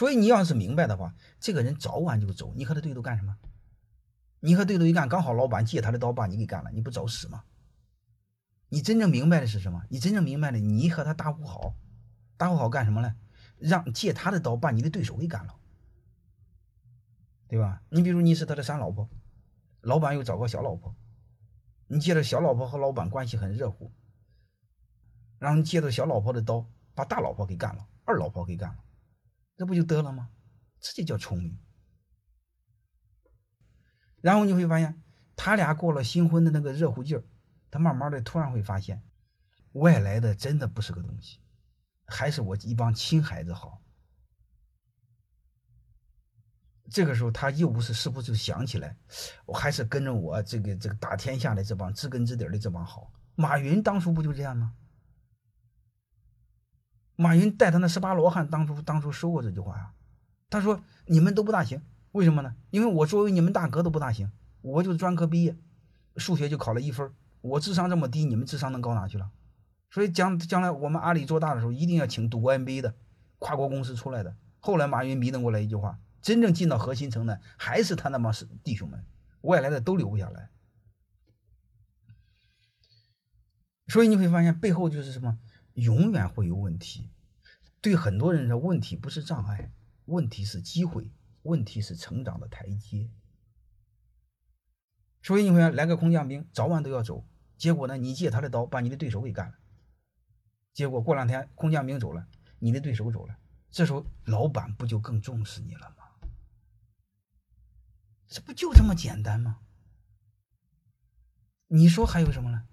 所以你要是明白的话，这个人早晚就走，你和他对头干什么？你和对头一干，刚好老板借他的刀把你给干了，你不找死吗？你真正明白的是什么？你真正明白的，你和他打呼好，打呼好干什么呢？让借他的刀把你的对手给干了，对吧？你比如你是他的三老婆，老板又找个小老婆，你借着小老婆和老板关系很热乎，然后你借着小老婆的刀把大老婆给干了，二老婆给干了，这不就得了吗？这就叫聪明。然后你会发现，他俩过了新婚的那个热乎劲儿。他慢慢的突然会发现，外来的真的不是个东西，还是我一帮亲孩子好。这个时候他又不是是不是就想起来，我还是跟着我这个这个打天下的这帮知根知底的这帮好。马云当初不就这样吗？马云带他那十八罗汉当初当初说过这句话呀，他说你们都不大行，为什么呢？因为我作为你们大哥都不大行，我就专科毕业，数学就考了一分。我智商这么低，你们智商能高哪去了？所以将将来我们阿里做大的时候，一定要请读 MBA 的跨国公司出来的。后来马云迷瞪过来一句话：真正进到核心层的还是他那帮是弟兄们，外来的都留不下来。所以你会发现背后就是什么？永远会有问题。对很多人说，问题不是障碍，问题是机会，问题是成长的台阶。所以你会来个空降兵，早晚都要走。结果呢，你借他的刀把你的对手给干了。结果过两天空降兵走了，你的对手走了，这时候老板不就更重视你了吗？这不就这么简单吗？你说还有什么呢？